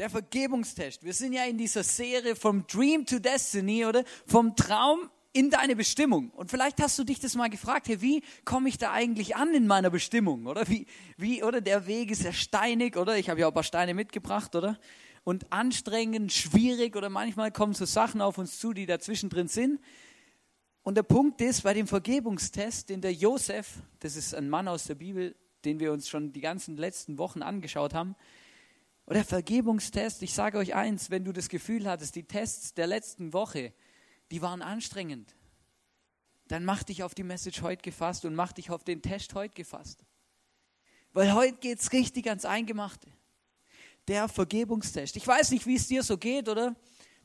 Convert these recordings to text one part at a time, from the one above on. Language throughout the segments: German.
der Vergebungstest. Wir sind ja in dieser Serie vom Dream to Destiny, oder? Vom Traum in deine Bestimmung. Und vielleicht hast du dich das mal gefragt, hey, wie komme ich da eigentlich an in meiner Bestimmung, oder? Wie, wie, oder? Der Weg ist ja steinig, oder? Ich habe ja auch ein paar Steine mitgebracht, oder? Und anstrengend, schwierig, oder manchmal kommen so Sachen auf uns zu, die dazwischen drin sind. Und der Punkt ist, bei dem Vergebungstest, den der Josef, das ist ein Mann aus der Bibel, den wir uns schon die ganzen letzten Wochen angeschaut haben, oder Vergebungstest, ich sage euch eins, wenn du das Gefühl hattest, die Tests der letzten Woche, die waren anstrengend, dann mach dich auf die Message heute gefasst und mach dich auf den Test heute gefasst. Weil heute geht es richtig ans Eingemachte. Der Vergebungstest. Ich weiß nicht, wie es dir so geht, oder?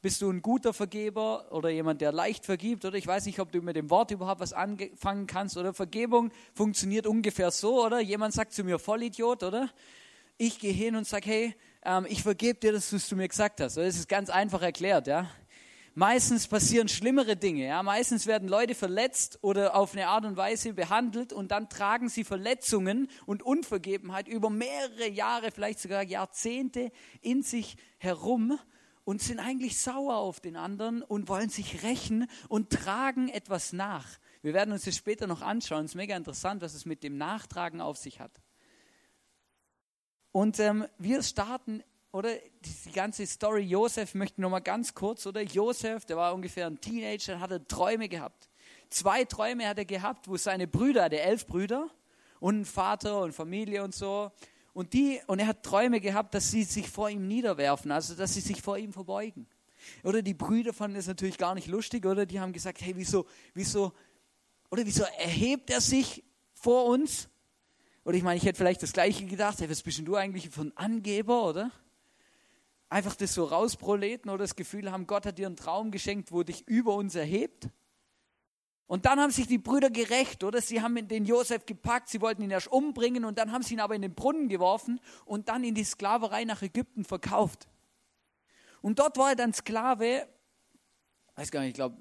Bist du ein guter Vergeber oder jemand, der leicht vergibt? Oder ich weiß nicht, ob du mit dem Wort überhaupt was anfangen kannst. Oder Vergebung funktioniert ungefähr so, oder? Jemand sagt zu mir Vollidiot, oder? Ich gehe hin und sage, hey, ähm, ich vergebe dir, dass du mir gesagt hast. Das ist ganz einfach erklärt, ja. Meistens passieren schlimmere Dinge, ja. Meistens werden Leute verletzt oder auf eine Art und Weise behandelt und dann tragen sie Verletzungen und Unvergebenheit über mehrere Jahre, vielleicht sogar Jahrzehnte in sich herum und sind eigentlich sauer auf den anderen und wollen sich rächen und tragen etwas nach. Wir werden uns das später noch anschauen. Es ist mega interessant, was es mit dem Nachtragen auf sich hat. Und ähm, wir starten, oder die ganze Story Josef möchte noch mal ganz kurz, oder Josef, der war ungefähr ein Teenager, hatte Träume gehabt. Zwei Träume hat er gehabt, wo seine Brüder, der elf Brüder und Vater und Familie und so, und die, und er hat Träume gehabt, dass sie sich vor ihm niederwerfen, also dass sie sich vor ihm verbeugen. Oder die Brüder fanden es natürlich gar nicht lustig, oder die haben gesagt, hey, wieso, wieso, oder wieso erhebt er sich vor uns? Oder ich meine, ich hätte vielleicht das Gleiche gedacht, hey, was bist denn du eigentlich für ein Angeber, oder? Einfach das so rausproleten oder das Gefühl haben, Gott hat dir einen Traum geschenkt, wo dich über uns erhebt. Und dann haben sich die Brüder gerecht, oder? Sie haben den Josef gepackt, sie wollten ihn erst umbringen und dann haben sie ihn aber in den Brunnen geworfen und dann in die Sklaverei nach Ägypten verkauft. Und dort war er dann Sklave weiß gar nicht, ich glaube,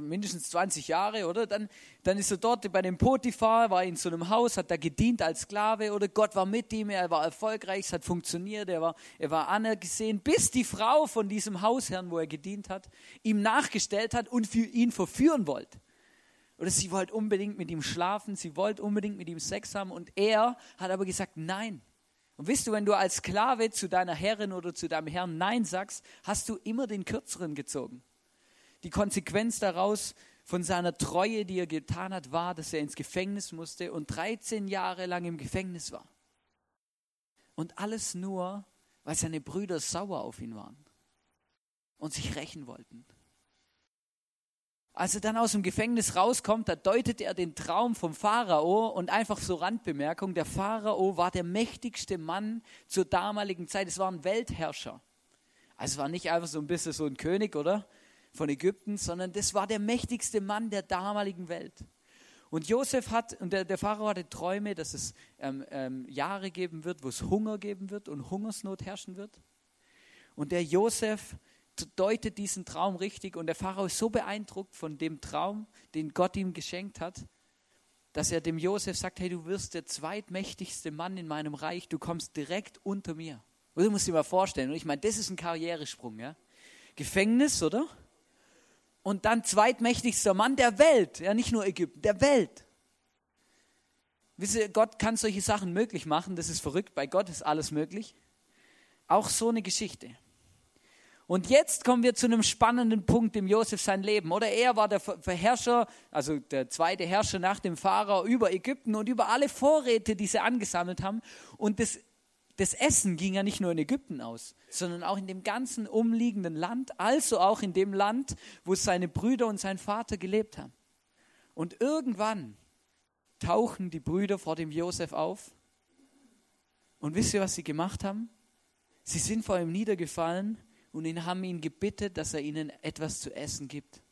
mindestens 20 Jahre, oder? Dann, dann ist er dort bei dem Potiphar, war in so einem Haus, hat da gedient als Sklave, oder? Gott war mit ihm, er war erfolgreich, es hat funktioniert, er war, er war anergesehen, bis die Frau von diesem Hausherrn, wo er gedient hat, ihm nachgestellt hat und für ihn verführen wollte. Oder sie wollte unbedingt mit ihm schlafen, sie wollte unbedingt mit ihm Sex haben und er hat aber gesagt, nein. Und wisst du, wenn du als Sklave zu deiner Herrin oder zu deinem Herrn Nein sagst, hast du immer den Kürzeren gezogen. Die Konsequenz daraus von seiner Treue, die er getan hat, war, dass er ins Gefängnis musste und 13 Jahre lang im Gefängnis war. Und alles nur, weil seine Brüder sauer auf ihn waren und sich rächen wollten. Als er dann aus dem Gefängnis rauskommt, da deutet er den Traum vom Pharao und einfach so Randbemerkung, der Pharao war der mächtigste Mann zur damaligen Zeit. Es war ein Weltherrscher. Also es war nicht einfach so ein bisschen so ein König, oder? Von Ägypten, sondern das war der mächtigste Mann der damaligen Welt. Und Josef hat, und der, der Pharao hatte Träume, dass es ähm, ähm, Jahre geben wird, wo es Hunger geben wird und Hungersnot herrschen wird. Und der Josef deutet diesen Traum richtig und der Pharao ist so beeindruckt von dem Traum, den Gott ihm geschenkt hat, dass er dem Josef sagt, hey, du wirst der zweitmächtigste Mann in meinem Reich, du kommst direkt unter mir. Und du musst dir mal vorstellen, und ich meine, das ist ein Karrieresprung, ja. Gefängnis, oder? Und dann zweitmächtigster Mann der Welt, ja nicht nur Ägypten, der Welt. Wisst ihr, Gott kann solche Sachen möglich machen, das ist verrückt, bei Gott ist alles möglich. Auch so eine Geschichte. Und jetzt kommen wir zu einem spannenden Punkt im Josef sein Leben. Oder er war der Herrscher, also der zweite Herrscher nach dem Pharao über Ägypten und über alle Vorräte, die sie angesammelt haben. Und das das Essen ging ja nicht nur in Ägypten aus, sondern auch in dem ganzen umliegenden Land, also auch in dem Land, wo seine Brüder und sein Vater gelebt haben. Und irgendwann tauchen die Brüder vor dem Josef auf. Und wisst ihr, was sie gemacht haben? Sie sind vor ihm niedergefallen und ihn haben ihn gebittet, dass er ihnen etwas zu essen gibt.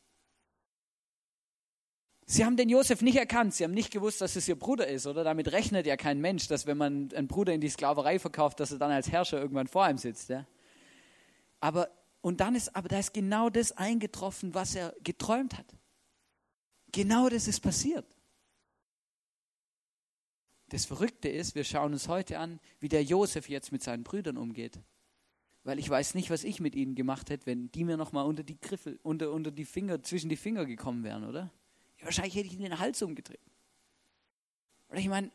Sie haben den Josef nicht erkannt, sie haben nicht gewusst, dass es ihr Bruder ist, oder? Damit rechnet ja kein Mensch, dass wenn man einen Bruder in die Sklaverei verkauft, dass er dann als Herrscher irgendwann vor ihm sitzt. Ja? Aber, und dann ist, aber da ist genau das eingetroffen, was er geträumt hat. Genau das ist passiert. Das Verrückte ist, wir schauen uns heute an, wie der Josef jetzt mit seinen Brüdern umgeht. Weil ich weiß nicht, was ich mit ihnen gemacht hätte, wenn die mir nochmal unter die Griffel, unter, unter die Finger, zwischen die Finger gekommen wären, oder? Wahrscheinlich hätte ich ihnen den Hals umgedreht. Oder ich meine,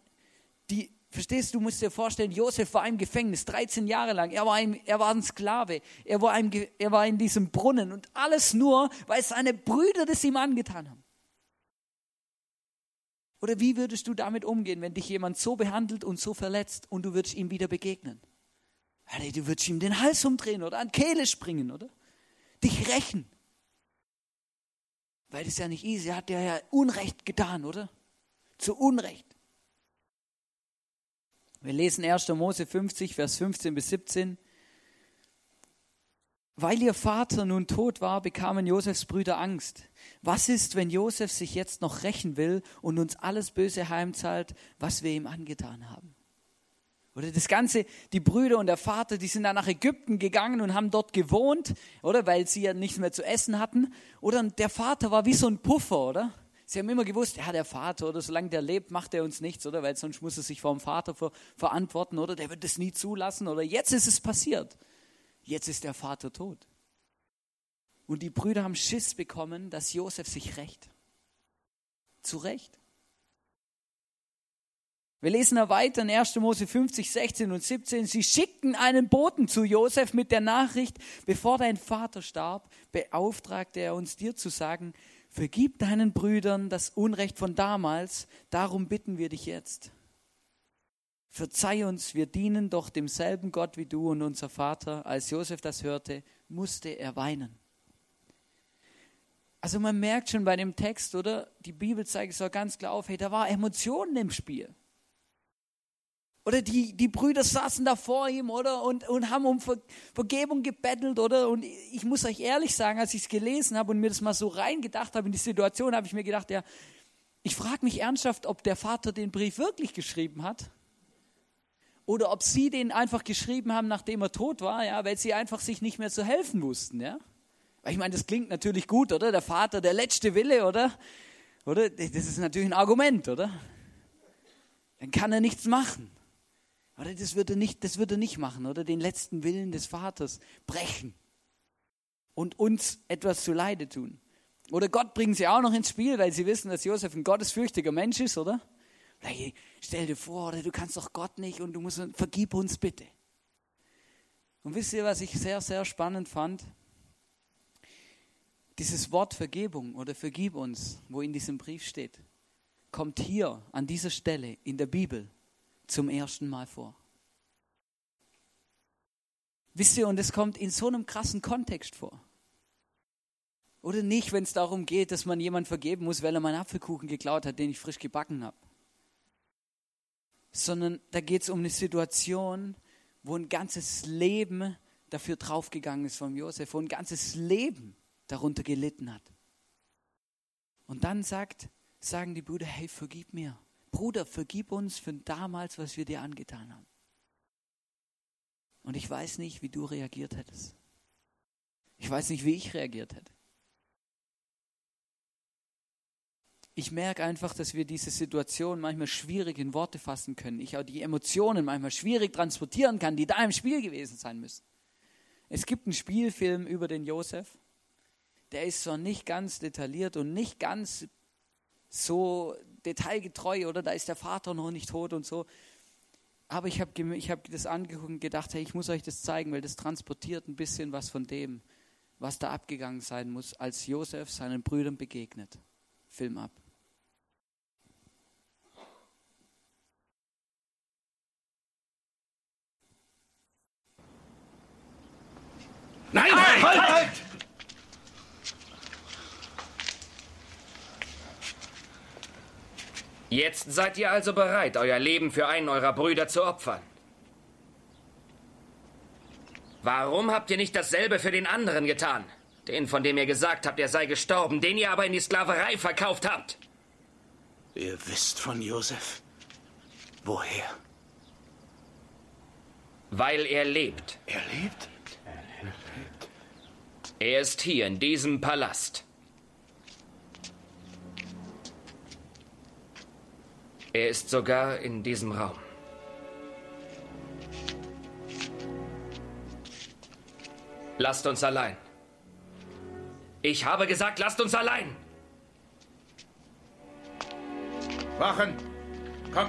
die, verstehst du, musst dir vorstellen, Josef war im Gefängnis 13 Jahre lang. Er war ein, er war ein Sklave. Er war, ein, er war in diesem Brunnen und alles nur, weil seine Brüder das ihm angetan haben. Oder wie würdest du damit umgehen, wenn dich jemand so behandelt und so verletzt und du würdest ihm wieder begegnen? Du würdest ihm den Hals umdrehen oder an Kehle springen, oder? Dich rächen. Weil das ja nicht easy, hat der ja Unrecht getan, oder? Zu Unrecht. Wir lesen 1. Mose 50, Vers 15 bis 17. Weil ihr Vater nun tot war, bekamen Josefs Brüder Angst. Was ist, wenn Josef sich jetzt noch rächen will und uns alles Böse heimzahlt, was wir ihm angetan haben? Oder das Ganze, die Brüder und der Vater, die sind dann nach Ägypten gegangen und haben dort gewohnt, oder? Weil sie ja nichts mehr zu essen hatten. Oder der Vater war wie so ein Puffer, oder? Sie haben immer gewusst, ja, der Vater, oder solange der lebt, macht er uns nichts, oder? Weil sonst muss er sich vor dem Vater ver verantworten, oder? Der wird es nie zulassen, oder? Jetzt ist es passiert. Jetzt ist der Vater tot. Und die Brüder haben Schiss bekommen, dass Josef sich rächt. Zu Recht. Wir lesen da weiter in 1. Mose 50, 16 und 17. Sie schickten einen Boten zu Josef mit der Nachricht, bevor dein Vater starb, beauftragte er uns dir zu sagen, vergib deinen Brüdern das Unrecht von damals, darum bitten wir dich jetzt. Verzeih uns, wir dienen doch demselben Gott wie du und unser Vater. Als Josef das hörte, musste er weinen. Also man merkt schon bei dem Text, oder? Die Bibel zeigt es auch ganz klar auf, hey, da war Emotionen im Spiel. Oder die, die Brüder saßen da vor ihm, oder? Und, und haben um Ver, Vergebung gebettelt, oder? Und ich muss euch ehrlich sagen, als ich es gelesen habe und mir das mal so reingedacht habe in die Situation, habe ich mir gedacht, ja, ich frage mich ernsthaft, ob der Vater den Brief wirklich geschrieben hat oder ob sie den einfach geschrieben haben, nachdem er tot war, ja, weil sie einfach sich nicht mehr zu helfen wussten, ja. Weil ich meine, das klingt natürlich gut, oder? Der Vater, der letzte Wille, oder? Oder? Das ist natürlich ein Argument, oder? Dann kann er nichts machen. Oder das würde er nicht, das würde nicht machen, oder? Den letzten Willen des Vaters brechen und uns etwas zu Leide tun. Oder Gott bringen sie auch noch ins Spiel, weil sie wissen, dass Josef ein gottesfürchtiger Mensch ist, oder? Hey, stell dir vor, du kannst doch Gott nicht und du musst, vergib uns bitte. Und wisst ihr, was ich sehr, sehr spannend fand? Dieses Wort Vergebung oder vergib uns, wo in diesem Brief steht, kommt hier an dieser Stelle in der Bibel zum ersten Mal vor. Wisst ihr, und es kommt in so einem krassen Kontext vor. Oder nicht, wenn es darum geht, dass man jemand vergeben muss, weil er meinen Apfelkuchen geklaut hat, den ich frisch gebacken habe sondern da geht es um eine Situation, wo ein ganzes Leben dafür draufgegangen ist von Josef, wo ein ganzes Leben darunter gelitten hat. Und dann sagt, sagen die Brüder, hey, vergib mir. Bruder, vergib uns für damals, was wir dir angetan haben. Und ich weiß nicht, wie du reagiert hättest. Ich weiß nicht, wie ich reagiert hätte. ich merke einfach, dass wir diese Situation manchmal schwierig in Worte fassen können. Ich auch die Emotionen manchmal schwierig transportieren kann, die da im Spiel gewesen sein müssen. Es gibt einen Spielfilm über den Josef. Der ist zwar nicht ganz detailliert und nicht ganz so detailgetreu, oder? Da ist der Vater noch nicht tot und so. Aber ich habe ich hab das angeguckt und gedacht, hey, ich muss euch das zeigen, weil das transportiert ein bisschen was von dem, was da abgegangen sein muss, als Josef seinen Brüdern begegnet. Film ab. Nein, halt, halt, halt! Jetzt seid ihr also bereit, euer Leben für einen eurer Brüder zu opfern. Warum habt ihr nicht dasselbe für den anderen getan? Den, von dem ihr gesagt habt, er sei gestorben, den ihr aber in die Sklaverei verkauft habt. Ihr wisst von Josef. Woher? Weil er lebt. Er lebt? Er ist hier in diesem Palast. Er ist sogar in diesem Raum. Lasst uns allein. Ich habe gesagt, lasst uns allein. Wachen! Komm!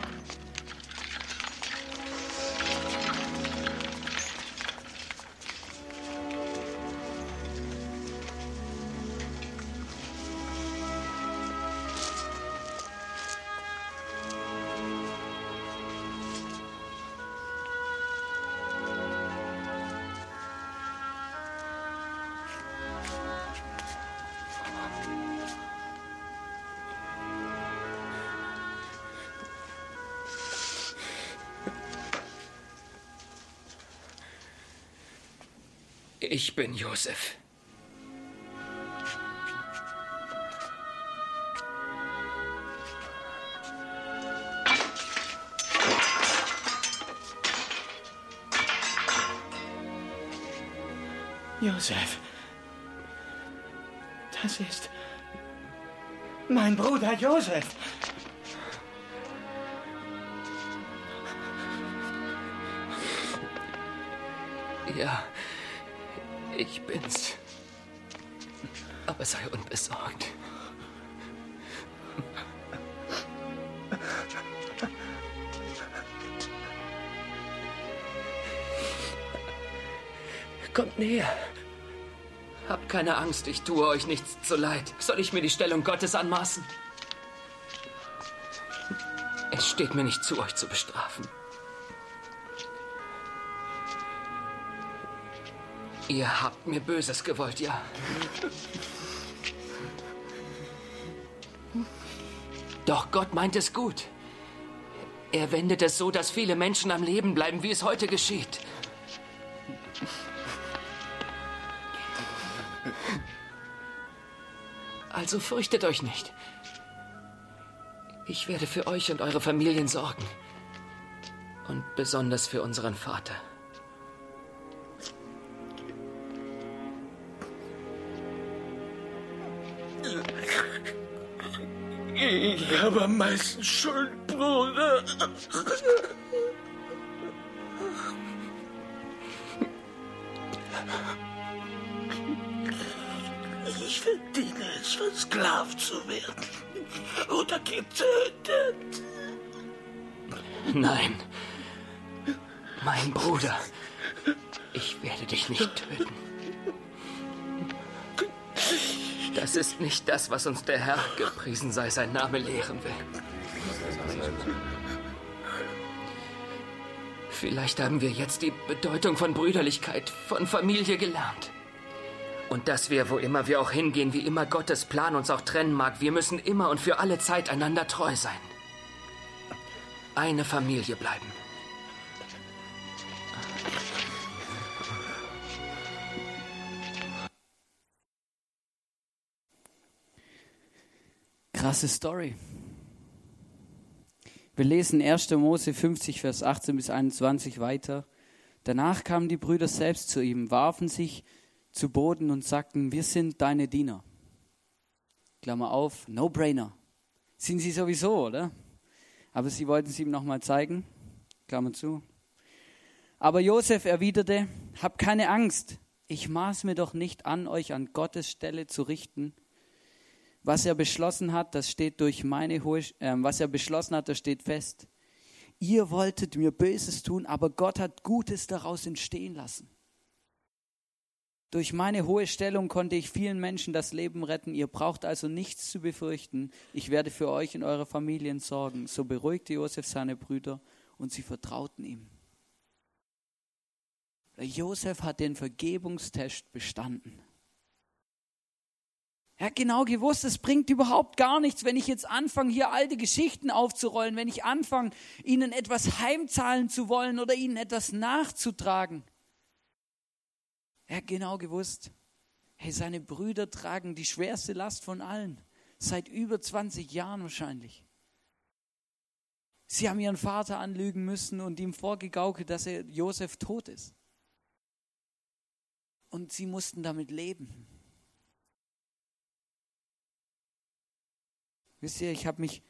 Bin Josef. Josef. Das ist mein Bruder Josef. Ja, ich bin's. Aber sei unbesorgt. Kommt näher. Habt keine Angst, ich tue euch nichts zu leid. Soll ich mir die Stellung Gottes anmaßen? Es steht mir nicht zu, euch zu bestrafen. Ihr habt mir Böses gewollt, ja. Doch Gott meint es gut. Er wendet es so, dass viele Menschen am Leben bleiben, wie es heute geschieht. Also fürchtet euch nicht. Ich werde für euch und eure Familien sorgen. Und besonders für unseren Vater. Ich habe am meisten Schuld, Bruder. Ich verdiene es, versklavt zu werden. Oder getötet. Nein. Mein Bruder. Ich werde dich nicht töten. Das ist nicht das, was uns der Herr, gepriesen sei sein Name, lehren will. Vielleicht haben wir jetzt die Bedeutung von Brüderlichkeit, von Familie gelernt. Und dass wir, wo immer wir auch hingehen, wie immer Gottes Plan uns auch trennen mag, wir müssen immer und für alle Zeit einander treu sein. Eine Familie bleiben. Krasse Story. Wir lesen 1. Mose 50, Vers 18 bis 21 weiter. Danach kamen die Brüder selbst zu ihm, warfen sich zu Boden und sagten, wir sind deine Diener. Klammer auf, No-Brainer. Sind sie sowieso, oder? Aber sie wollten es ihm nochmal zeigen. Klammer zu. Aber Josef erwiderte, hab keine Angst. Ich maß mir doch nicht an, euch an Gottes Stelle zu richten. Was er beschlossen hat, das steht durch meine hohe, äh, was er beschlossen hat, das steht fest. Ihr wolltet mir Böses tun, aber Gott hat Gutes daraus entstehen lassen. Durch meine hohe Stellung konnte ich vielen Menschen das Leben retten. Ihr braucht also nichts zu befürchten. Ich werde für euch und eure Familien sorgen. So beruhigte Josef seine Brüder und sie vertrauten ihm. Josef hat den Vergebungstest bestanden. Er hat genau gewusst, es bringt überhaupt gar nichts, wenn ich jetzt anfange, hier alte Geschichten aufzurollen, wenn ich anfange, ihnen etwas heimzahlen zu wollen oder ihnen etwas nachzutragen. Er hat genau gewusst, hey, seine Brüder tragen die schwerste Last von allen, seit über 20 Jahren wahrscheinlich. Sie haben ihren Vater anlügen müssen und ihm vorgegaukelt, dass er Josef tot ist. Und sie mussten damit leben. Wisst ihr, ich habe mich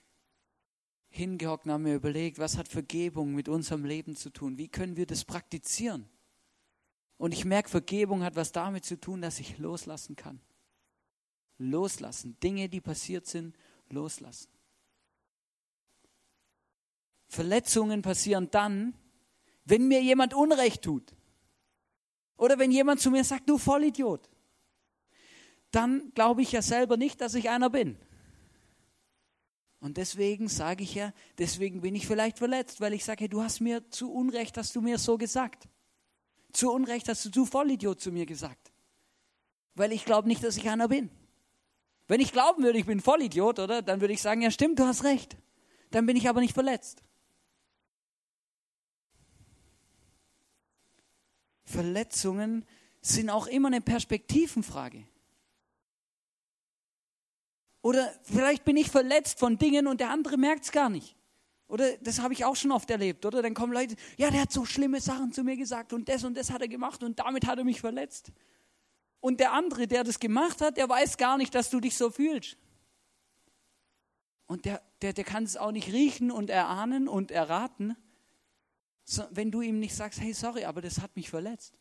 hingehockt und habe mir überlegt, was hat Vergebung mit unserem Leben zu tun? Wie können wir das praktizieren? Und ich merke, Vergebung hat was damit zu tun, dass ich loslassen kann. Loslassen. Dinge, die passiert sind, loslassen. Verletzungen passieren dann, wenn mir jemand Unrecht tut. Oder wenn jemand zu mir sagt, du Vollidiot. Dann glaube ich ja selber nicht, dass ich einer bin. Und deswegen sage ich ja, deswegen bin ich vielleicht verletzt, weil ich sage, du hast mir zu Unrecht, hast du mir so gesagt. Zu Unrecht hast du zu Vollidiot zu mir gesagt. Weil ich glaube nicht, dass ich einer bin. Wenn ich glauben würde, ich bin Vollidiot, oder? Dann würde ich sagen, ja stimmt, du hast recht. Dann bin ich aber nicht verletzt. Verletzungen sind auch immer eine Perspektivenfrage. Oder vielleicht bin ich verletzt von Dingen und der andere merkt es gar nicht. Oder das habe ich auch schon oft erlebt, oder? Dann kommen Leute, ja, der hat so schlimme Sachen zu mir gesagt und das und das hat er gemacht und damit hat er mich verletzt. Und der andere, der das gemacht hat, der weiß gar nicht, dass du dich so fühlst. Und der, der, der kann es auch nicht riechen und erahnen und erraten, wenn du ihm nicht sagst, hey, sorry, aber das hat mich verletzt.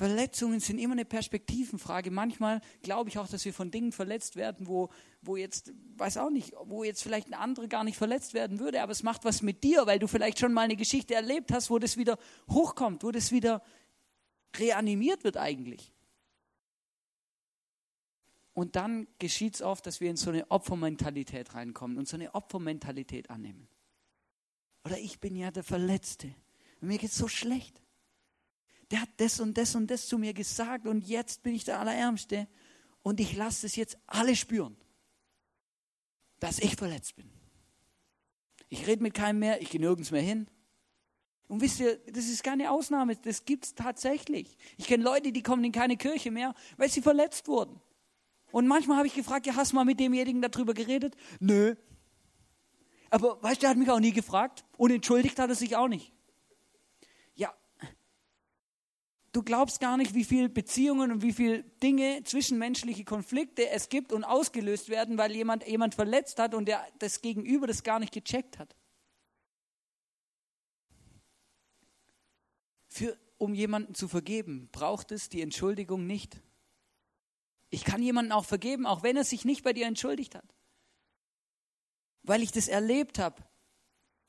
Verletzungen sind immer eine Perspektivenfrage. Manchmal glaube ich auch, dass wir von Dingen verletzt werden, wo, wo jetzt, weiß auch nicht, wo jetzt vielleicht ein anderer gar nicht verletzt werden würde, aber es macht was mit dir, weil du vielleicht schon mal eine Geschichte erlebt hast, wo das wieder hochkommt, wo das wieder reanimiert wird eigentlich. Und dann geschieht es oft, dass wir in so eine Opfermentalität reinkommen und so eine Opfermentalität annehmen. Oder ich bin ja der Verletzte. Mir geht es so schlecht der hat das und das und das zu mir gesagt und jetzt bin ich der Allerärmste und ich lasse es jetzt alle spüren, dass ich verletzt bin. Ich rede mit keinem mehr, ich gehe nirgends mehr hin. Und wisst ihr, das ist keine Ausnahme, das gibt es tatsächlich. Ich kenne Leute, die kommen in keine Kirche mehr, weil sie verletzt wurden. Und manchmal habe ich gefragt, ja, hast du mal mit demjenigen darüber geredet? Nö. Aber weißt du, der hat mich auch nie gefragt und entschuldigt hat er sich auch nicht. Du glaubst gar nicht, wie viele Beziehungen und wie viele Dinge, zwischenmenschliche Konflikte es gibt und ausgelöst werden, weil jemand jemand verletzt hat und der das Gegenüber das gar nicht gecheckt hat. Für, um jemanden zu vergeben, braucht es die Entschuldigung nicht. Ich kann jemanden auch vergeben, auch wenn er sich nicht bei dir entschuldigt hat. Weil ich das erlebt habe,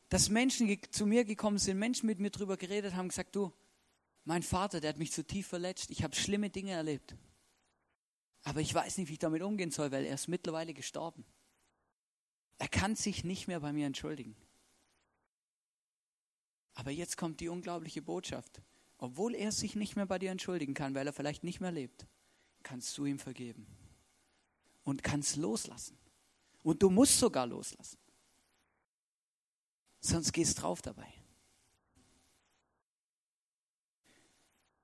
dass Menschen zu mir gekommen sind, Menschen mit mir drüber geredet haben, gesagt, du, mein Vater, der hat mich zu tief verletzt. Ich habe schlimme Dinge erlebt. Aber ich weiß nicht, wie ich damit umgehen soll, weil er ist mittlerweile gestorben. Er kann sich nicht mehr bei mir entschuldigen. Aber jetzt kommt die unglaubliche Botschaft. Obwohl er sich nicht mehr bei dir entschuldigen kann, weil er vielleicht nicht mehr lebt, kannst du ihm vergeben. Und kannst loslassen. Und du musst sogar loslassen. Sonst gehst drauf dabei.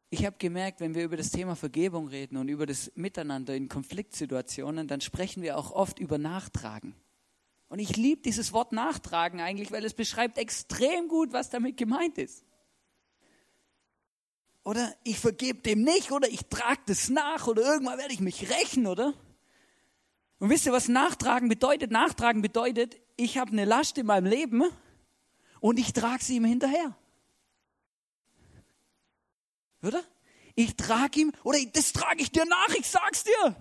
Ich habe gemerkt, wenn wir über das Thema Vergebung reden und über das Miteinander in Konfliktsituationen, dann sprechen wir auch oft über Nachtragen. Und ich liebe dieses Wort Nachtragen eigentlich, weil es beschreibt extrem gut, was damit gemeint ist. Oder ich vergebe dem nicht, oder ich trage das nach, oder irgendwann werde ich mich rächen, oder? Und wisst ihr, was Nachtragen bedeutet? Nachtragen bedeutet, ich habe eine Last in meinem Leben und ich trage sie ihm hinterher. Oder? Ich trage ihm, oder das trage ich dir nach, ich sag's dir.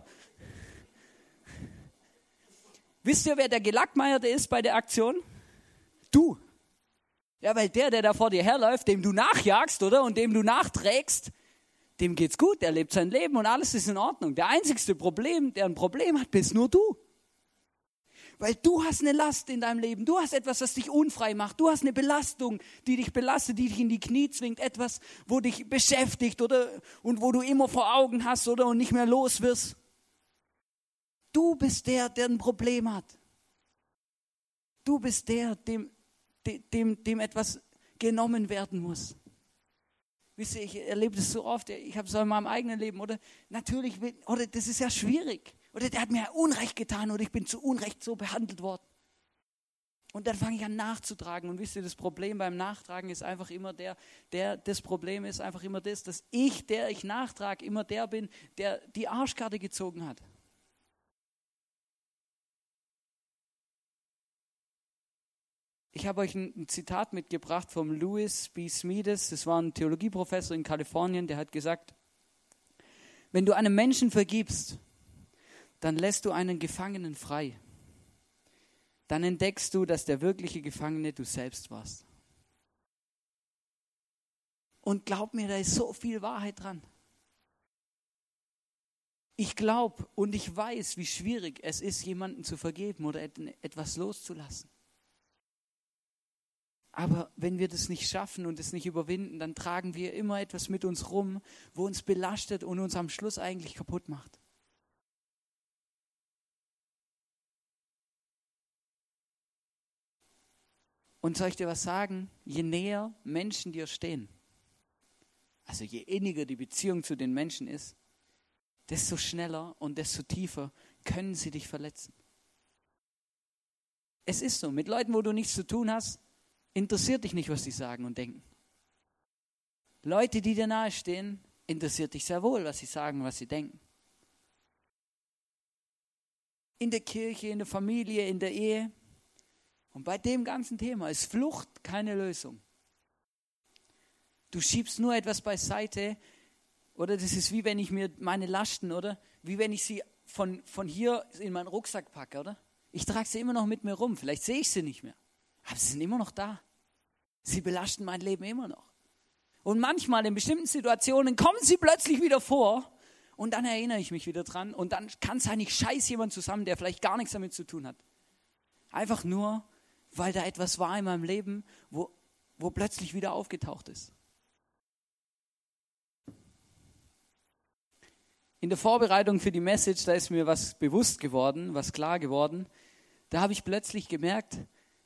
Wisst ihr, wer der Gelackmeierte ist bei der Aktion? Du. Ja, weil der, der da vor dir herläuft, dem du nachjagst, oder? Und dem du nachträgst, dem geht's gut, der lebt sein Leben und alles ist in Ordnung. Der einzigste Problem, der ein Problem hat, bist nur du. Weil du hast eine Last in deinem Leben. Du hast etwas, das dich unfrei macht. Du hast eine Belastung, die dich belastet, die dich in die Knie zwingt. Etwas, wo dich beschäftigt oder, und wo du immer vor Augen hast oder und nicht mehr los wirst. Du bist der, der ein Problem hat. Du bist der, dem, dem, dem etwas genommen werden muss. Wisst ihr, ich erlebe das so oft, ich habe es auch in meinem eigenen Leben, oder? Natürlich, oder das ist ja schwierig. Oder der hat mir Unrecht getan oder ich bin zu Unrecht so behandelt worden. Und dann fange ich an nachzutragen. Und wisst ihr, das Problem beim Nachtragen ist einfach immer der, der, das Problem ist einfach immer das, dass ich, der ich nachtrage, immer der bin, der die Arschkarte gezogen hat. ich habe euch ein, Zitat mitgebracht vom Louis B. Smedes. Das war ein Theologieprofessor in Kalifornien, der hat gesagt, wenn du einem Menschen vergibst, dann lässt du einen Gefangenen frei. Dann entdeckst du, dass der wirkliche Gefangene du selbst warst. Und glaub mir, da ist so viel Wahrheit dran. Ich glaube und ich weiß, wie schwierig es ist, jemanden zu vergeben oder etwas loszulassen. Aber wenn wir das nicht schaffen und es nicht überwinden, dann tragen wir immer etwas mit uns rum, wo uns belastet und uns am Schluss eigentlich kaputt macht. Und soll ich dir was sagen? Je näher Menschen dir stehen, also je inniger die Beziehung zu den Menschen ist, desto schneller und desto tiefer können sie dich verletzen. Es ist so, mit Leuten, wo du nichts zu tun hast, interessiert dich nicht, was sie sagen und denken. Leute, die dir nahestehen, interessiert dich sehr wohl, was sie sagen, was sie denken. In der Kirche, in der Familie, in der Ehe. Und bei dem ganzen Thema ist Flucht keine Lösung. Du schiebst nur etwas beiseite, oder das ist wie wenn ich mir meine Lasten, oder? Wie wenn ich sie von, von hier in meinen Rucksack packe, oder? Ich trage sie immer noch mit mir rum. Vielleicht sehe ich sie nicht mehr. Aber sie sind immer noch da. Sie belasten mein Leben immer noch. Und manchmal in bestimmten Situationen kommen sie plötzlich wieder vor und dann erinnere ich mich wieder dran und dann kann sein, ich scheiß jemand zusammen, der vielleicht gar nichts damit zu tun hat. Einfach nur, weil da etwas war in meinem Leben, wo, wo plötzlich wieder aufgetaucht ist. In der Vorbereitung für die Message, da ist mir was bewusst geworden, was klar geworden. Da habe ich plötzlich gemerkt,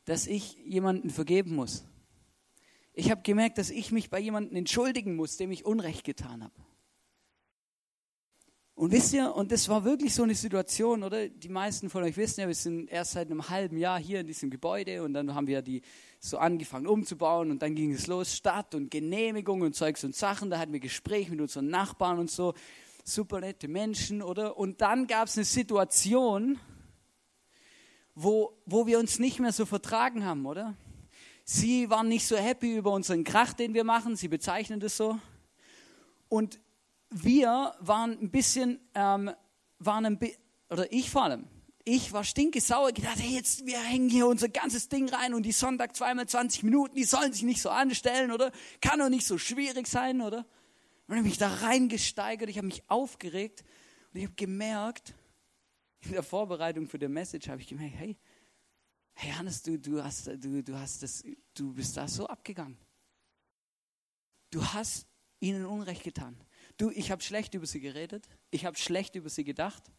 dass ich jemanden vergeben muss. Ich habe gemerkt, dass ich mich bei jemandem entschuldigen muss, dem ich Unrecht getan habe. Und wisst ihr, und das war wirklich so eine Situation, oder? Die meisten von euch wissen ja, wir sind erst seit einem halben Jahr hier in diesem Gebäude und dann haben wir die so angefangen umzubauen und dann ging es los, Stadt und Genehmigung und Zeugs und Sachen. Da hatten wir Gespräche mit unseren Nachbarn und so. Super nette Menschen, oder? Und dann gab es eine Situation, wo, wo wir uns nicht mehr so vertragen haben, oder? Sie waren nicht so happy über unseren Krach, den wir machen. Sie bezeichnen das so. Und wir waren ein bisschen, ähm, waren ein bi oder ich vor allem, ich war stinkesauer, gedacht, hey, jetzt, wir hängen hier unser ganzes Ding rein und die Sonntag zweimal 20 Minuten, die sollen sich nicht so anstellen, oder? Kann doch nicht so schwierig sein, oder? Und ich habe mich da reingesteigert, ich habe mich aufgeregt und ich habe gemerkt, in der Vorbereitung für die Message habe ich gemerkt, hey, hey Hannes, du, du, hast, du, du, hast das, du bist da so abgegangen. Du hast ihnen Unrecht getan. Du, ich habe schlecht über sie geredet. Ich habe schlecht über sie gedacht.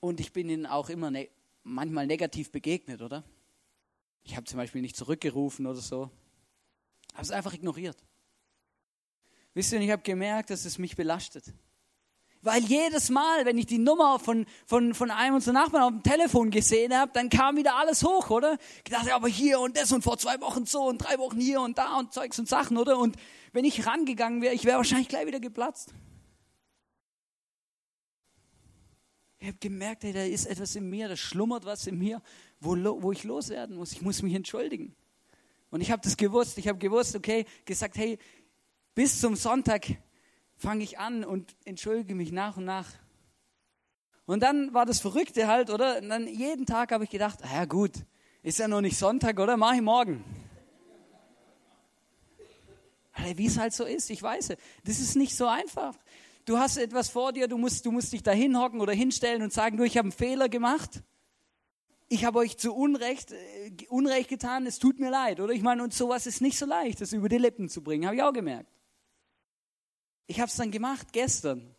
Und ich bin ihnen auch immer ne manchmal negativ begegnet, oder? Ich habe zum Beispiel nicht zurückgerufen oder so. Habe es einfach ignoriert. Wisst ihr, ich habe gemerkt, dass es mich belastet. Weil jedes Mal, wenn ich die Nummer von, von, von einem unserer Nachbarn auf dem Telefon gesehen habe, dann kam wieder alles hoch, oder? Ich dachte, aber hier und das und vor zwei Wochen so und drei Wochen hier und da und Zeugs und Sachen, oder? Und wenn ich rangegangen wäre, ich wäre wahrscheinlich gleich wieder geplatzt. Ich habe gemerkt, hey, da ist etwas in mir, da schlummert was in mir, wo, wo ich loswerden muss. Ich muss mich entschuldigen. Und ich habe das gewusst. Ich habe gewusst, okay, gesagt, hey, bis zum Sonntag fange ich an und entschuldige mich nach und nach. Und dann war das Verrückte halt, oder? Und dann jeden Tag habe ich gedacht, ja gut, ist ja noch nicht Sonntag, oder? Mach ich morgen. Wie es halt so ist, ich weiß, das ist nicht so einfach. Du hast etwas vor dir, du musst, du musst dich da hinhocken oder hinstellen und sagen, du, ich habe einen Fehler gemacht. Ich habe euch zu Unrecht, äh, Unrecht getan, es tut mir leid, oder? Ich meine, und sowas ist nicht so leicht, das über die Lippen zu bringen, habe ich auch gemerkt. Ich habe es dann gemacht gestern.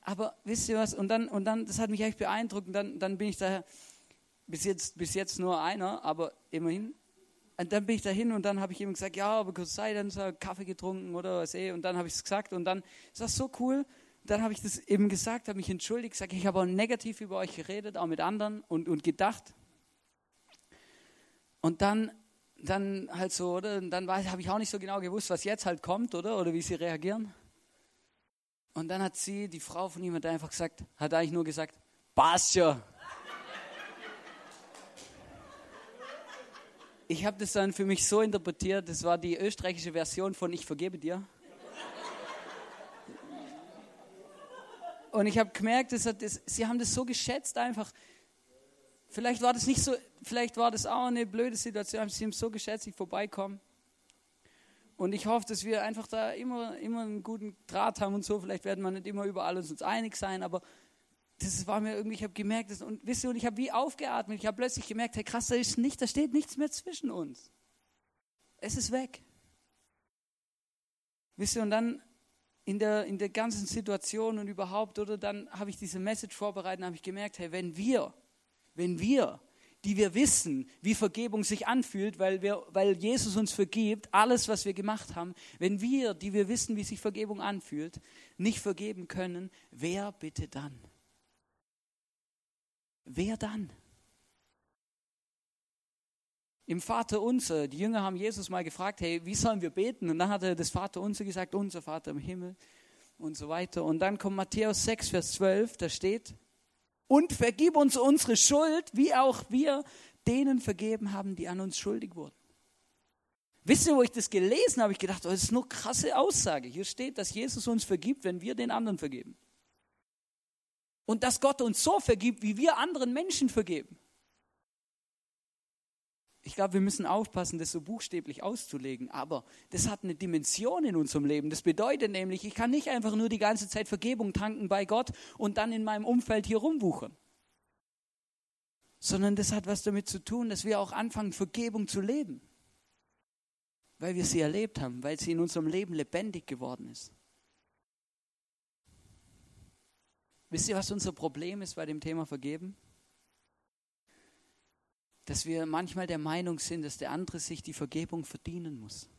Aber wisst ihr was? Und dann, und dann, das hat mich echt beeindruckt. Und dann, dann bin ich da, bis jetzt, bis jetzt nur einer, aber immerhin. Und dann bin ich dahin und dann habe ich ihm gesagt, ja, aber kurz sei dann so Kaffee getrunken oder was eh. Und dann habe ich es gesagt und dann ist das so cool. Dann habe ich das eben gesagt, habe mich entschuldigt, gesagt, ich habe auch negativ über euch geredet, auch mit anderen und, und gedacht. Und dann dann halt so, oder? Und dann habe ich auch nicht so genau gewusst, was jetzt halt kommt, oder? Oder wie sie reagieren. Und dann hat sie, die Frau von ihm, hat einfach gesagt, hat eigentlich nur gesagt, passt ja. Ich habe das dann für mich so interpretiert, das war die österreichische Version von Ich vergebe dir. Und ich habe gemerkt, das hat, das, sie haben das so geschätzt einfach. Vielleicht war das nicht so, vielleicht war das auch eine blöde Situation, sie es so geschätzt, ich vorbeikomme. Und ich hoffe, dass wir einfach da immer, immer einen guten Draht haben und so. Vielleicht werden wir nicht immer überall uns einig sein, aber das war mir irgendwie, ich habe gemerkt, das, und wisst ihr, und ich habe wie aufgeatmet. Ich habe plötzlich gemerkt, hey krass, da ist nicht, da steht nichts mehr zwischen uns. Es ist weg. Wisst ihr, und dann in der, in der ganzen Situation und überhaupt, oder dann habe ich diese Message vorbereitet und habe ich gemerkt, hey, wenn wir, wenn wir, die wir wissen, wie Vergebung sich anfühlt, weil, wir, weil Jesus uns vergibt, alles, was wir gemacht haben, wenn wir, die wir wissen, wie sich Vergebung anfühlt, nicht vergeben können, wer bitte dann? wer dann? Im Vater unser, die Jünger haben Jesus mal gefragt, hey, wie sollen wir beten? Und dann hat er das Vater unser gesagt, unser Vater im Himmel und so weiter. Und dann kommt Matthäus 6, Vers 12, da steht, und vergib uns unsere Schuld, wie auch wir denen vergeben haben, die an uns schuldig wurden. Wisst ihr, wo ich das gelesen habe, ich gedacht, oh, das ist nur krasse Aussage. Hier steht, dass Jesus uns vergibt, wenn wir den anderen vergeben und dass Gott uns so vergibt, wie wir anderen Menschen vergeben. Ich glaube, wir müssen aufpassen, das so buchstäblich auszulegen, aber das hat eine Dimension in unserem Leben. Das bedeutet nämlich, ich kann nicht einfach nur die ganze Zeit Vergebung tanken bei Gott und dann in meinem Umfeld hier rumwuchern. Sondern das hat was damit zu tun, dass wir auch anfangen, Vergebung zu leben. Weil wir sie erlebt haben, weil sie in unserem Leben lebendig geworden ist. Wisst ihr, was unser Problem ist bei dem Thema Vergeben? Dass wir manchmal der Meinung sind, dass der andere sich die Vergebung verdienen muss.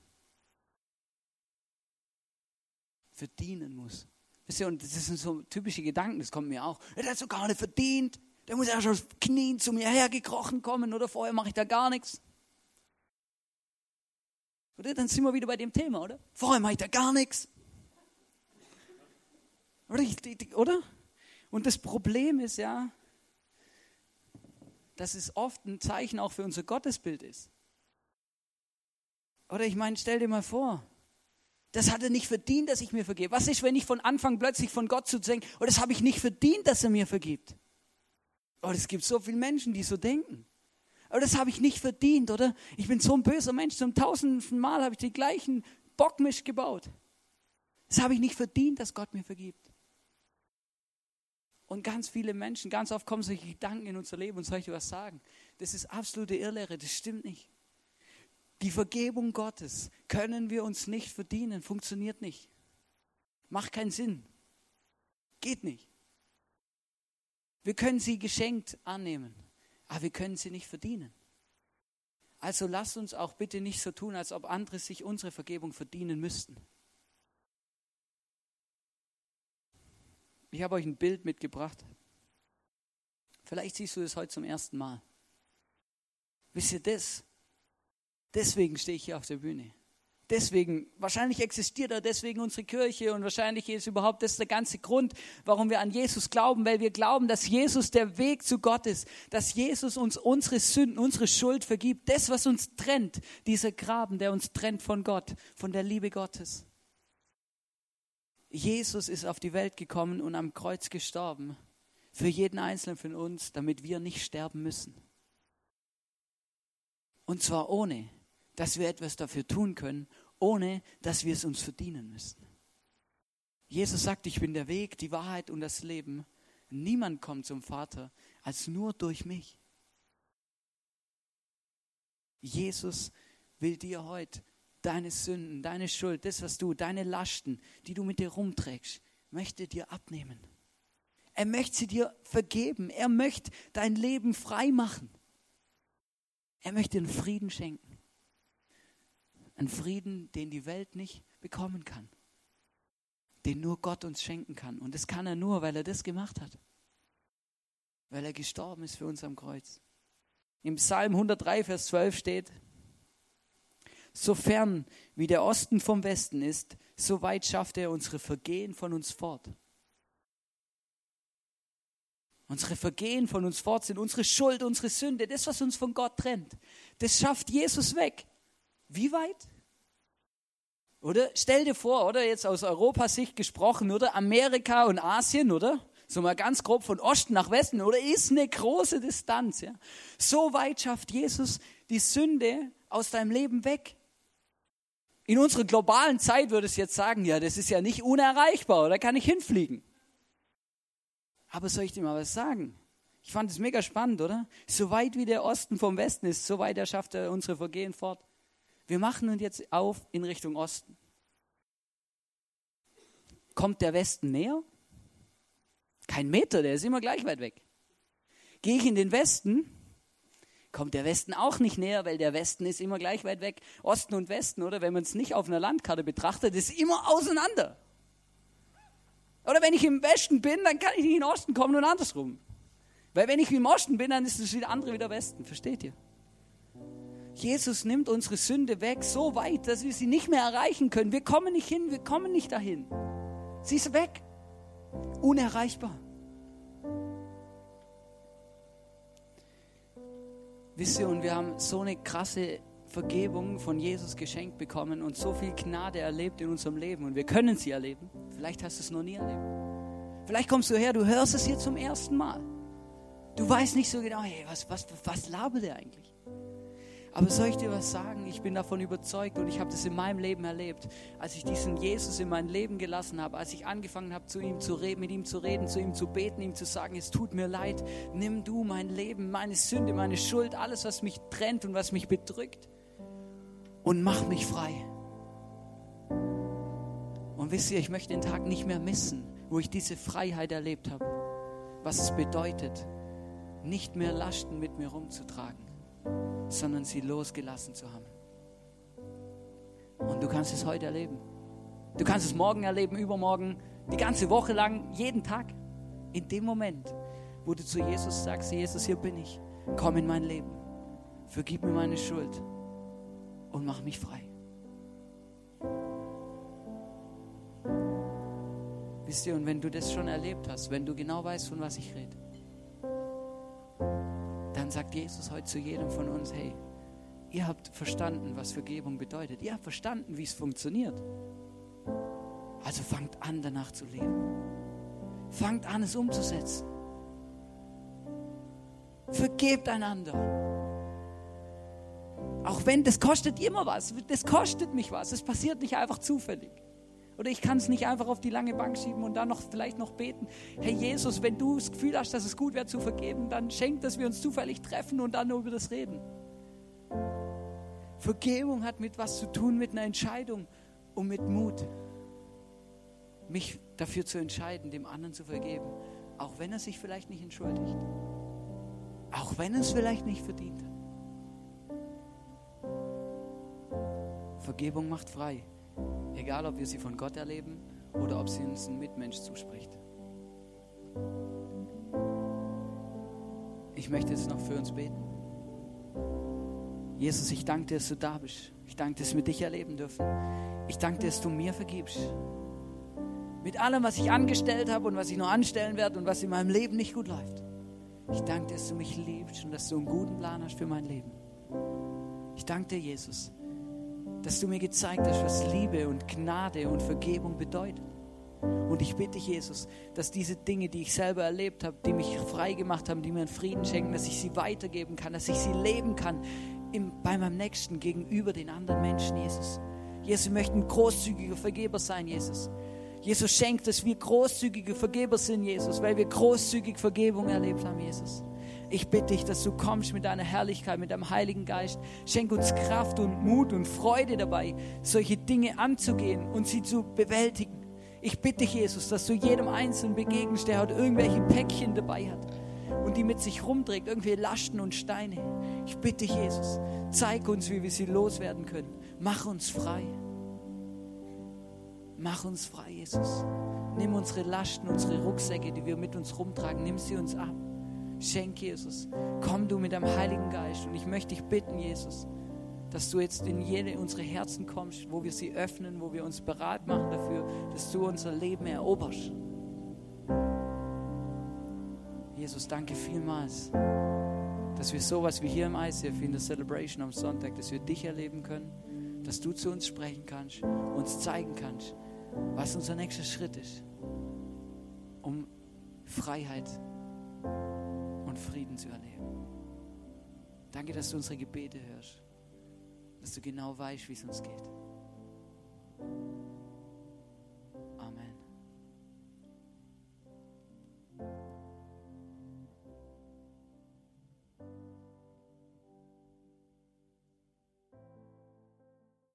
Verdienen muss. Wisst ihr, und das sind so typische Gedanken, das kommt mir auch. Der hat so gar nicht verdient. Der muss ja schon auf Knien zu mir hergekrochen kommen oder vorher mache ich da gar nichts. Oder dann sind wir wieder bei dem Thema, oder? Vorher mache ich da gar nichts. Oder? oder? Und das Problem ist ja, dass es oft ein Zeichen auch für unser Gottesbild ist. Oder ich meine, stell dir mal vor, das hat er nicht verdient, dass ich mir vergebe. Was ist, wenn ich von Anfang plötzlich von Gott zu denken, oh, das habe ich nicht verdient, dass er mir vergibt? Oh, es gibt so viele Menschen, die so denken. Aber das habe ich nicht verdient, oder? Ich bin so ein böser Mensch. Zum tausendsten Mal habe ich den gleichen Bockmisch gebaut. Das habe ich nicht verdient, dass Gott mir vergibt. Und ganz viele Menschen, ganz oft kommen solche Gedanken in unser Leben und dir was sagen? Das ist absolute Irrlehre, das stimmt nicht. Die Vergebung Gottes können wir uns nicht verdienen, funktioniert nicht. Macht keinen Sinn. Geht nicht. Wir können sie geschenkt annehmen, aber wir können sie nicht verdienen. Also lasst uns auch bitte nicht so tun, als ob andere sich unsere Vergebung verdienen müssten. Ich habe euch ein Bild mitgebracht. Vielleicht siehst du es heute zum ersten Mal. Wisst ihr das? Deswegen stehe ich hier auf der Bühne. Deswegen, wahrscheinlich existiert er deswegen unsere Kirche und wahrscheinlich ist überhaupt das der ganze Grund, warum wir an Jesus glauben, weil wir glauben, dass Jesus der Weg zu Gott ist, dass Jesus uns unsere Sünden, unsere Schuld vergibt, das, was uns trennt, dieser Graben, der uns trennt von Gott, von der Liebe Gottes. Jesus ist auf die Welt gekommen und am Kreuz gestorben. Für jeden Einzelnen von uns, damit wir nicht sterben müssen. Und zwar ohne, dass wir etwas dafür tun können, ohne dass wir es uns verdienen müssen. Jesus sagt, ich bin der Weg, die Wahrheit und das Leben. Niemand kommt zum Vater als nur durch mich. Jesus will dir heute deine Sünden, deine Schuld, das, was du, deine Lasten, die du mit dir rumträgst, möchte dir abnehmen. Er möchte sie dir vergeben. Er möchte dein Leben frei machen. Er möchte einen Frieden schenken. Einen Frieden, den die Welt nicht bekommen kann. Den nur Gott uns schenken kann. Und das kann er nur, weil er das gemacht hat. Weil er gestorben ist für uns am Kreuz. Im Psalm 103, Vers 12 steht, so fern wie der Osten vom Westen ist, so weit schafft er unsere Vergehen von uns fort. Unsere Vergehen von uns fort sind, unsere Schuld, unsere Sünde, das, was uns von Gott trennt, das schafft Jesus weg. Wie weit? Oder stell dir vor, oder jetzt aus Europas Sicht gesprochen, oder Amerika und Asien, oder? So mal ganz grob von Osten nach Westen, oder ist eine große Distanz. Ja? So weit schafft Jesus die Sünde aus deinem Leben weg. In unserer globalen Zeit würde es jetzt sagen, ja, das ist ja nicht unerreichbar, oder kann ich hinfliegen? Aber soll ich dir mal was sagen? Ich fand es mega spannend, oder? So weit wie der Osten vom Westen ist, so weit er schafft er unsere Vergehen fort. Wir machen uns jetzt auf in Richtung Osten. Kommt der Westen näher? Kein Meter, der ist immer gleich weit weg. Gehe ich in den Westen, kommt der Westen auch nicht näher, weil der Westen ist immer gleich weit weg. Osten und Westen, oder wenn man es nicht auf einer Landkarte betrachtet, ist immer auseinander. Oder wenn ich im Westen bin, dann kann ich nicht in den Osten kommen und andersrum. Weil wenn ich im Osten bin, dann ist es wieder andere wieder Westen. Versteht ihr? Jesus nimmt unsere Sünde weg so weit, dass wir sie nicht mehr erreichen können. Wir kommen nicht hin, wir kommen nicht dahin. Sie ist weg. Unerreichbar. Wisst ihr, und wir haben so eine krasse Vergebung von Jesus geschenkt bekommen und so viel Gnade erlebt in unserem Leben und wir können sie erleben. Vielleicht hast du es noch nie erlebt. Vielleicht kommst du her, du hörst es hier zum ersten Mal. Du weißt nicht so genau, hey, was, was, was labert der eigentlich? Aber soll ich dir was sagen? Ich bin davon überzeugt und ich habe das in meinem Leben erlebt. Als ich diesen Jesus in mein Leben gelassen habe, als ich angefangen habe, zu ihm zu reden, mit ihm zu reden, zu ihm zu beten, ihm zu sagen, es tut mir leid, nimm du mein Leben, meine Sünde, meine Schuld, alles, was mich trennt und was mich bedrückt und mach mich frei. Und wisst ihr, ich möchte den Tag nicht mehr missen, wo ich diese Freiheit erlebt habe. Was es bedeutet, nicht mehr Lasten mit mir rumzutragen sondern sie losgelassen zu haben. Und du kannst es heute erleben. Du kannst es morgen erleben, übermorgen, die ganze Woche lang, jeden Tag. In dem Moment, wo du zu Jesus sagst, Jesus, hier bin ich, komm in mein Leben, vergib mir meine Schuld und mach mich frei. Wisst ihr, und wenn du das schon erlebt hast, wenn du genau weißt, von was ich rede, dann sagt Jesus heute zu jedem von uns, hey, ihr habt verstanden, was Vergebung bedeutet. Ihr habt verstanden, wie es funktioniert. Also fangt an, danach zu leben. Fangt an, es umzusetzen. Vergebt einander. Auch wenn das kostet immer was, das kostet mich was. Es passiert nicht einfach zufällig. Oder ich kann es nicht einfach auf die lange Bank schieben und dann noch vielleicht noch beten. Herr Jesus, wenn du das Gefühl hast, dass es gut wäre zu vergeben, dann schenk, dass wir uns zufällig treffen und dann nur über das reden. Vergebung hat mit was zu tun, mit einer Entscheidung und mit Mut. Mich dafür zu entscheiden, dem anderen zu vergeben, auch wenn er sich vielleicht nicht entschuldigt. Auch wenn er es vielleicht nicht verdient hat. Vergebung macht frei. Egal, ob wir sie von Gott erleben oder ob sie uns ein Mitmensch zuspricht. Ich möchte jetzt noch für uns beten. Jesus, ich danke dir, dass du da bist. Ich danke dir, dass wir dich erleben dürfen. Ich danke dir, dass du mir vergibst. Mit allem, was ich angestellt habe und was ich noch anstellen werde und was in meinem Leben nicht gut läuft. Ich danke dir, dass du mich liebst und dass du einen guten Plan hast für mein Leben. Ich danke dir, Jesus, dass du mir gezeigt hast, was Liebe und Gnade und Vergebung bedeutet. Und ich bitte Jesus, dass diese Dinge, die ich selber erlebt habe, die mich frei gemacht haben, die mir einen Frieden schenken, dass ich sie weitergeben kann, dass ich sie leben kann im, bei meinem Nächsten gegenüber den anderen Menschen, Jesus. Jesus, wir möchten großzügiger Vergeber sein, Jesus. Jesus schenkt, dass wir großzügige Vergeber sind, Jesus, weil wir großzügig Vergebung erlebt haben, Jesus. Ich bitte dich, dass du kommst mit deiner Herrlichkeit, mit deinem Heiligen Geist. Schenk uns Kraft und Mut und Freude dabei, solche Dinge anzugehen und sie zu bewältigen. Ich bitte dich, Jesus, dass du jedem Einzelnen begegnest, der heute irgendwelche Päckchen dabei hat und die mit sich rumträgt, irgendwie Lasten und Steine. Ich bitte dich, Jesus, zeig uns, wie wir sie loswerden können. Mach uns frei. Mach uns frei, Jesus. Nimm unsere Lasten, unsere Rucksäcke, die wir mit uns rumtragen, nimm sie uns ab. Schenk, Jesus. Komm du mit deinem Heiligen Geist. Und ich möchte dich bitten, Jesus, dass du jetzt in jede unsere Herzen kommst, wo wir sie öffnen, wo wir uns bereit machen dafür, dass du unser Leben eroberst. Jesus. Danke vielmals, dass wir sowas wie hier im ICF in der Celebration am Sonntag, dass wir dich erleben können, dass du zu uns sprechen kannst, uns zeigen kannst, was unser nächster Schritt ist, um Freiheit und Frieden zu erleben. Danke, dass du unsere Gebete hörst, dass du genau weißt, wie es uns geht.